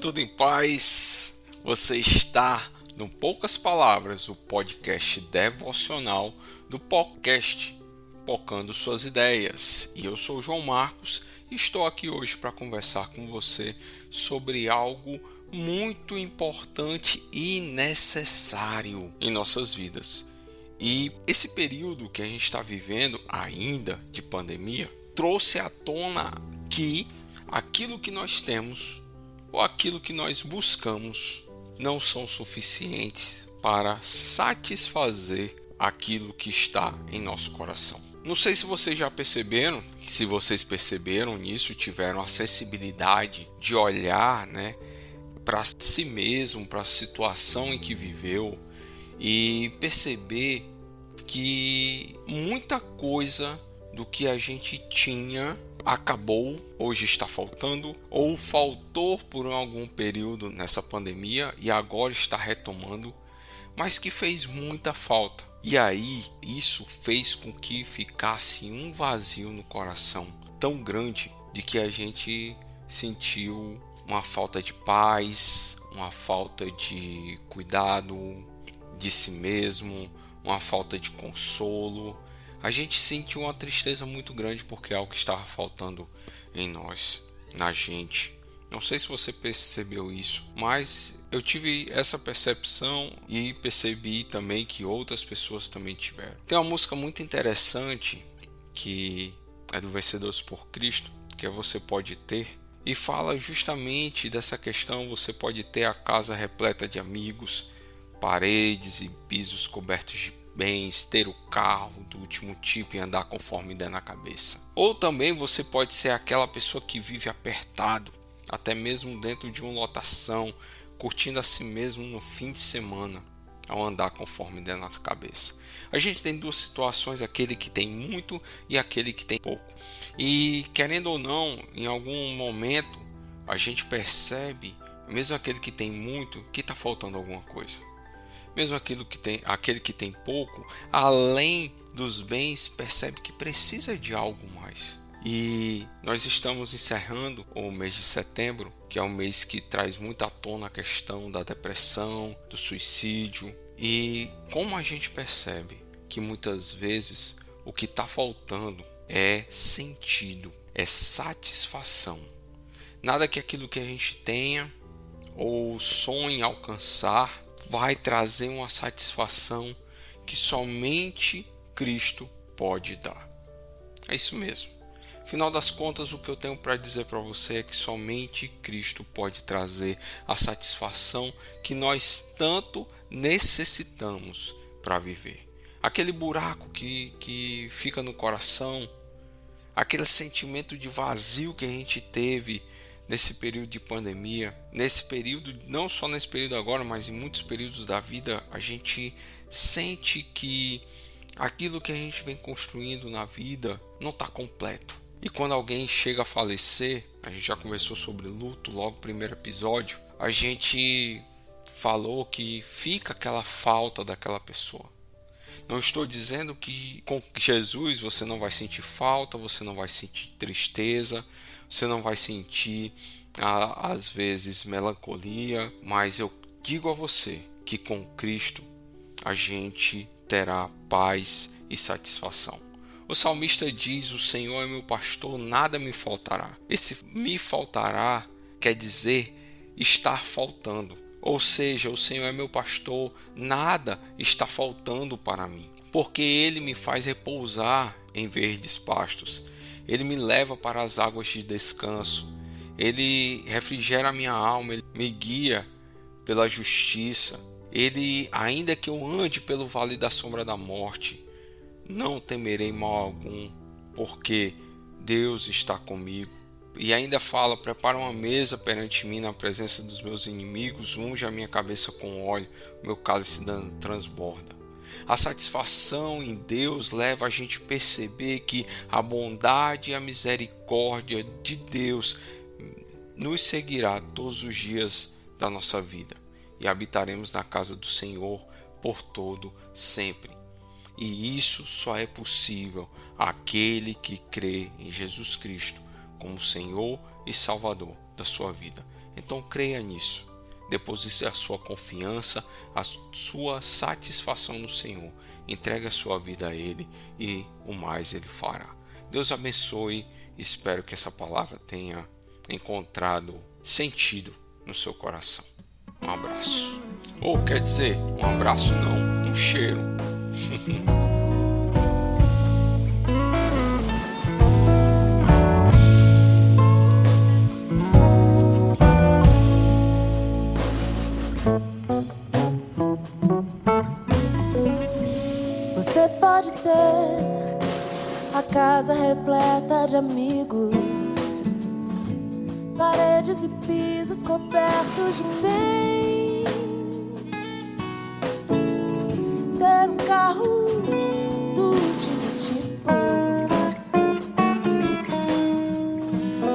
tudo em paz? Você está no Poucas Palavras, o podcast devocional do podcast Pocando Suas Ideias. E eu sou o João Marcos e estou aqui hoje para conversar com você sobre algo muito importante e necessário em nossas vidas. E esse período que a gente está vivendo ainda de pandemia trouxe à tona que aquilo que nós temos ou aquilo que nós buscamos não são suficientes para satisfazer aquilo que está em nosso coração. Não sei se vocês já perceberam, se vocês perceberam nisso, tiveram a sensibilidade de olhar, né, para si mesmo, para a situação em que viveu e perceber que muita coisa do que a gente tinha acabou, hoje está faltando, ou faltou por algum período nessa pandemia e agora está retomando, mas que fez muita falta. E aí, isso fez com que ficasse um vazio no coração tão grande de que a gente sentiu uma falta de paz, uma falta de cuidado de si mesmo, uma falta de consolo, a gente sentiu uma tristeza muito grande porque é algo estava faltando em nós, na gente. Não sei se você percebeu isso, mas eu tive essa percepção e percebi também que outras pessoas também tiveram. Tem uma música muito interessante que é do Vencedores por Cristo, que é Você Pode Ter, e fala justamente dessa questão: você pode ter a casa repleta de amigos, paredes e pisos cobertos de bens, ter o carro do último tipo e andar conforme der na cabeça. Ou também você pode ser aquela pessoa que vive apertado, até mesmo dentro de uma lotação, curtindo a si mesmo no fim de semana, ao andar conforme der na cabeça. A gente tem duas situações, aquele que tem muito e aquele que tem pouco. E querendo ou não, em algum momento a gente percebe, mesmo aquele que tem muito, que está faltando alguma coisa mesmo aquilo que tem, aquele que tem pouco, além dos bens, percebe que precisa de algo mais. E nós estamos encerrando o mês de setembro, que é um mês que traz muito à tona a questão da depressão, do suicídio. E como a gente percebe que muitas vezes o que está faltando é sentido, é satisfação. Nada que aquilo que a gente tenha ou sonhe alcançar vai trazer uma satisfação que somente Cristo pode dar. É isso mesmo. Final das contas, o que eu tenho para dizer para você é que somente Cristo pode trazer a satisfação que nós tanto necessitamos para viver. Aquele buraco que, que fica no coração, aquele sentimento de vazio que a gente teve nesse período de pandemia, nesse período, não só nesse período agora, mas em muitos períodos da vida, a gente sente que aquilo que a gente vem construindo na vida não está completo. E quando alguém chega a falecer, a gente já conversou sobre luto logo no primeiro episódio, a gente falou que fica aquela falta daquela pessoa. Não estou dizendo que com Jesus você não vai sentir falta, você não vai sentir tristeza, você não vai sentir às vezes melancolia, mas eu digo a você que com Cristo a gente terá paz e satisfação. O salmista diz: O Senhor é meu pastor, nada me faltará. Esse me faltará quer dizer estar faltando. Ou seja, o Senhor é meu pastor, nada está faltando para mim, porque ele me faz repousar em verdes pastos ele me leva para as águas de descanso. Ele refrigera a minha alma, ele me guia pela justiça. Ele, ainda que eu ande pelo vale da sombra da morte, não temerei mal algum, porque Deus está comigo. E ainda fala: prepara uma mesa perante mim na presença dos meus inimigos, unge a minha cabeça com óleo, meu cálice transborda. A satisfação em Deus leva a gente a perceber que a bondade e a misericórdia de Deus nos seguirá todos os dias da nossa vida e habitaremos na casa do Senhor por todo sempre. E isso só é possível àquele que crê em Jesus Cristo como Senhor e Salvador da sua vida. Então creia nisso. Deposite a sua confiança, a sua satisfação no Senhor. Entregue a sua vida a Ele e o mais Ele fará. Deus abençoe. Espero que essa palavra tenha encontrado sentido no seu coração. Um abraço. Ou quer dizer, um abraço não, um cheiro. a casa repleta de amigos, paredes e pisos cobertos de bens, ter um carro do último tipo.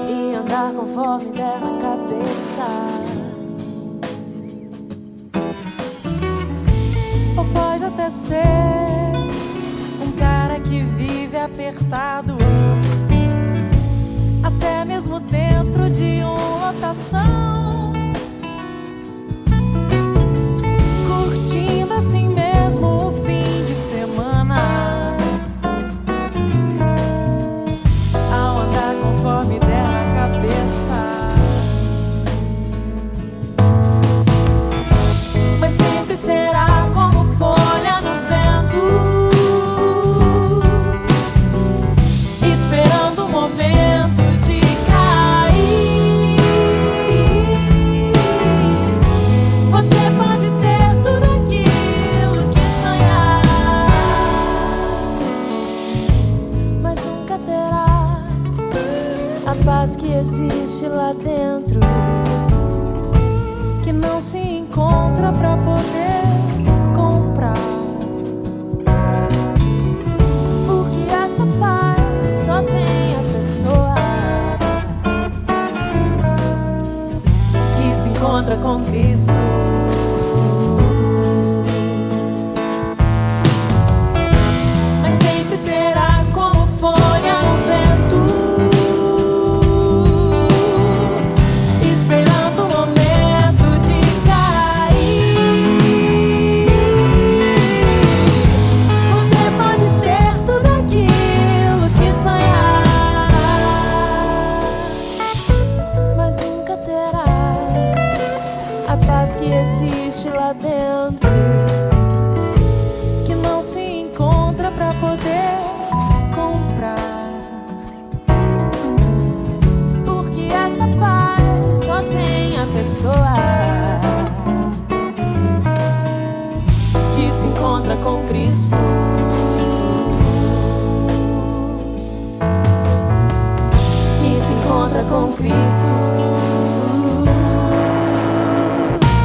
E andar conforme der na cabeça. Ou pode até ser um cara que vive apertado, até mesmo dentro de uma lotação, existe lá dentro que não se encontra pra poder comprar. Porque essa paz só tem a pessoa que se encontra com Cristo. Pessoa que se encontra com Cristo. que se encontra com Cristo.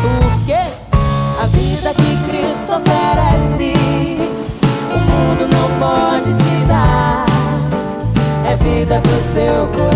Porque A vida que Cristo oferece, o mundo não pode te dar. É vida pro seu coração.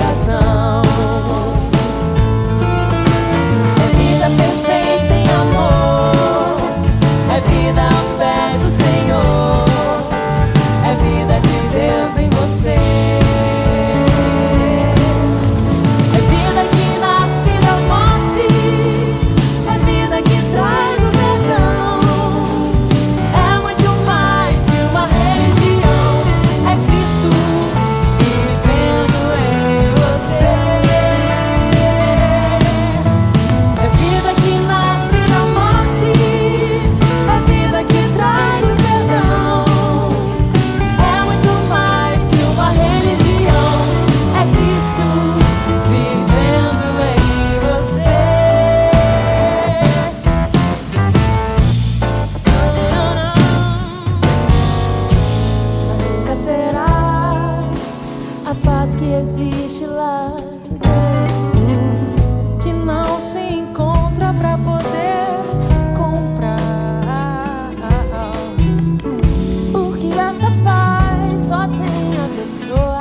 Pessoa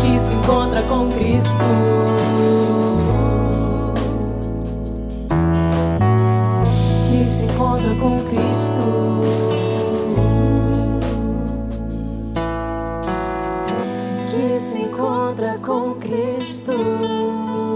que se encontra com Cristo. que se encontra com Cristo. que se encontra com Cristo.